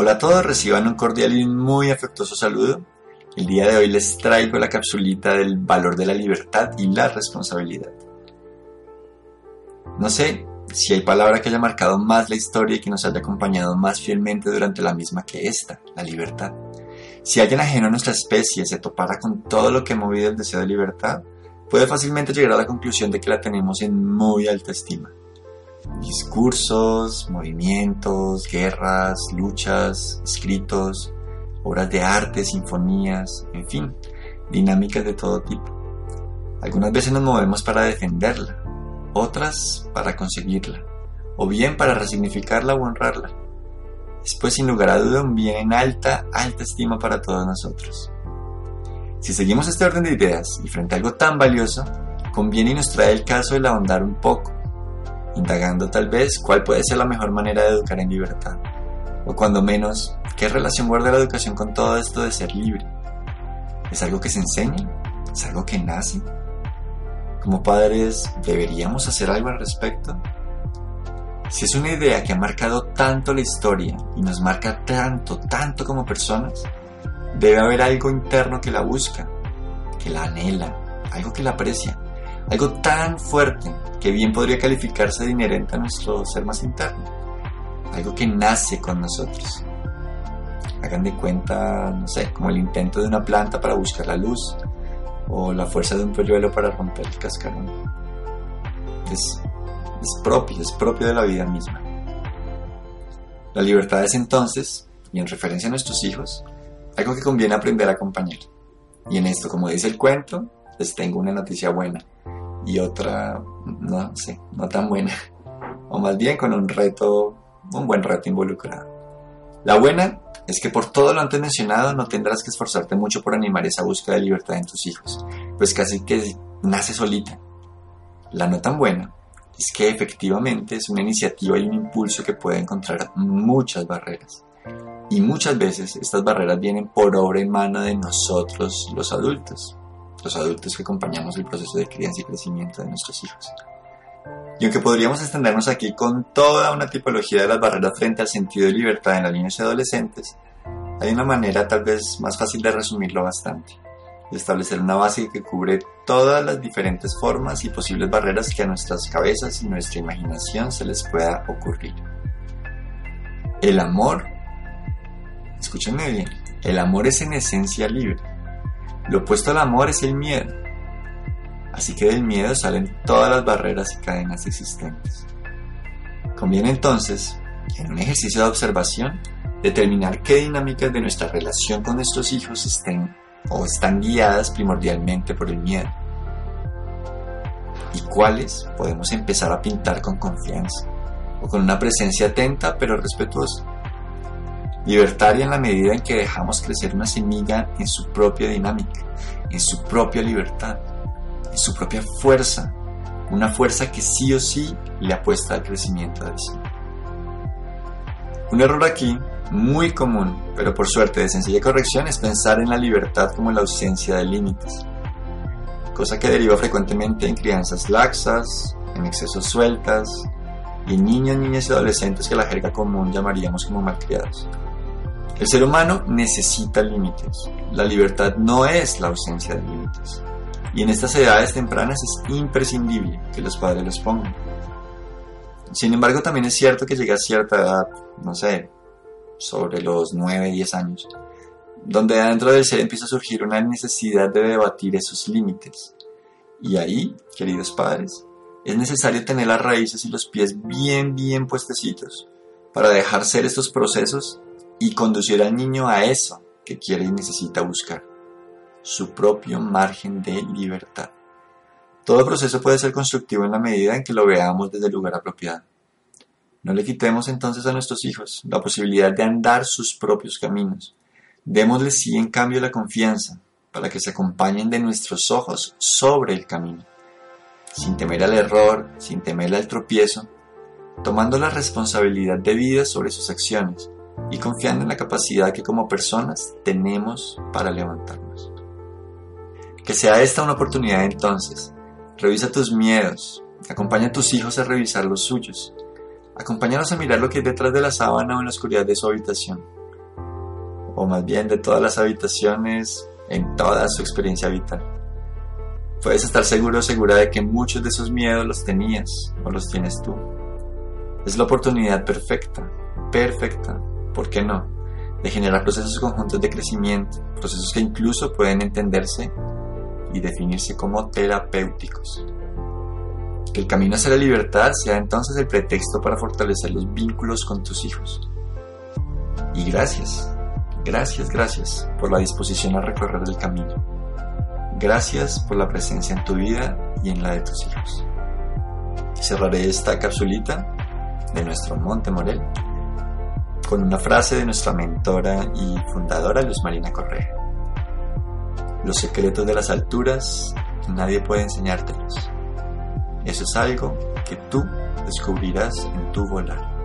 Hola a todos, reciban un cordial y muy afectuoso saludo. El día de hoy les traigo la capsulita del valor de la libertad y la responsabilidad. No sé si hay palabra que haya marcado más la historia y que nos haya acompañado más fielmente durante la misma que esta, la libertad. Si alguien ajeno a nuestra especie se topara con todo lo que ha movido el deseo de libertad, puede fácilmente llegar a la conclusión de que la tenemos en muy alta estima discursos, movimientos, guerras, luchas, escritos, obras de arte, sinfonías, en fin, dinámicas de todo tipo. Algunas veces nos movemos para defenderla, otras para conseguirla, o bien para resignificarla o honrarla. Es pues sin lugar a duda un bien en alta, alta estima para todos nosotros. Si seguimos este orden de ideas y frente a algo tan valioso, conviene y nos trae el caso el ahondar un poco indagando tal vez cuál puede ser la mejor manera de educar en libertad, o cuando menos, qué relación guarda la educación con todo esto de ser libre. ¿Es algo que se enseña? ¿Es algo que nace? Como padres, ¿deberíamos hacer algo al respecto? Si es una idea que ha marcado tanto la historia y nos marca tanto, tanto como personas, debe haber algo interno que la busca, que la anhela, algo que la aprecia, algo tan fuerte que bien podría calificarse de inherente a nuestro ser más interno, algo que nace con nosotros. Hagan de cuenta, no sé, como el intento de una planta para buscar la luz o la fuerza de un polluelo para romper el cascarón. Es, es propio, es propio de la vida misma. La libertad es entonces, y en referencia a nuestros hijos, algo que conviene aprender a acompañar. Y en esto, como dice el cuento, les tengo una noticia buena y otra, no sé, no tan buena. O más bien con un reto, un buen reto involucrado. La buena es que por todo lo antes mencionado no tendrás que esforzarte mucho por animar esa búsqueda de libertad en tus hijos, pues casi que nace solita. La no tan buena es que efectivamente es una iniciativa y un impulso que puede encontrar muchas barreras. Y muchas veces estas barreras vienen por obra en mano de nosotros los adultos los adultos que acompañamos el proceso de crianza y crecimiento de nuestros hijos. Y aunque podríamos extendernos aquí con toda una tipología de las barreras frente al sentido de libertad en las niños y adolescentes, hay una manera tal vez más fácil de resumirlo bastante, de establecer una base que cubre todas las diferentes formas y posibles barreras que a nuestras cabezas y nuestra imaginación se les pueda ocurrir. El amor, escúchenme bien, el amor es en esencia libre lo opuesto al amor es el miedo. Así que del miedo salen todas las barreras y cadenas existentes. Conviene entonces, en un ejercicio de observación, determinar qué dinámicas de nuestra relación con nuestros hijos estén o están guiadas primordialmente por el miedo y cuáles podemos empezar a pintar con confianza o con una presencia atenta pero respetuosa libertaria en la medida en que dejamos crecer una semilla en su propia dinámica, en su propia libertad, en su propia fuerza, una fuerza que sí o sí le apuesta al crecimiento de sí. Un error aquí, muy común, pero por suerte de sencilla corrección, es pensar en la libertad como la ausencia de límites, cosa que deriva frecuentemente en crianzas laxas, en excesos sueltas, y niños, niñas y adolescentes que la jerga común llamaríamos como malcriados. El ser humano necesita límites. La libertad no es la ausencia de límites. Y en estas edades tempranas es imprescindible que los padres los pongan. Sin embargo, también es cierto que llega a cierta edad, no sé, sobre los 9, 10 años, donde dentro del ser empieza a surgir una necesidad de debatir esos límites. Y ahí, queridos padres, es necesario tener las raíces y los pies bien, bien puestecitos para dejar ser estos procesos y conducir al niño a eso que quiere y necesita buscar, su propio margen de libertad. Todo proceso puede ser constructivo en la medida en que lo veamos desde el lugar apropiado. No le quitemos entonces a nuestros hijos la posibilidad de andar sus propios caminos. Démosles sí en cambio la confianza para que se acompañen de nuestros ojos sobre el camino, sin temer al error, sin temer al tropiezo, tomando la responsabilidad debida sobre sus acciones y confiando en la capacidad que como personas tenemos para levantarnos. Que sea esta una oportunidad entonces. Revisa tus miedos, acompaña a tus hijos a revisar los suyos, acompáñanos a mirar lo que hay detrás de la sábana o en la oscuridad de su habitación. o más bien de todas las habitaciones en toda su experiencia vital. Puedes estar seguro o segura de que muchos de esos miedos los tenías o los tienes tú. Es la oportunidad perfecta, perfecta, ¿por qué no?, de generar procesos conjuntos de crecimiento, procesos que incluso pueden entenderse y definirse como terapéuticos. Que el camino hacia la libertad sea entonces el pretexto para fortalecer los vínculos con tus hijos. Y gracias, gracias, gracias por la disposición a recorrer el camino. Gracias por la presencia en tu vida y en la de tus hijos. Cerraré esta capsulita de nuestro Monte Morel con una frase de nuestra mentora y fundadora Luz Marina Correa. Los secretos de las alturas nadie puede enseñártelos. Eso es algo que tú descubrirás en tu volar.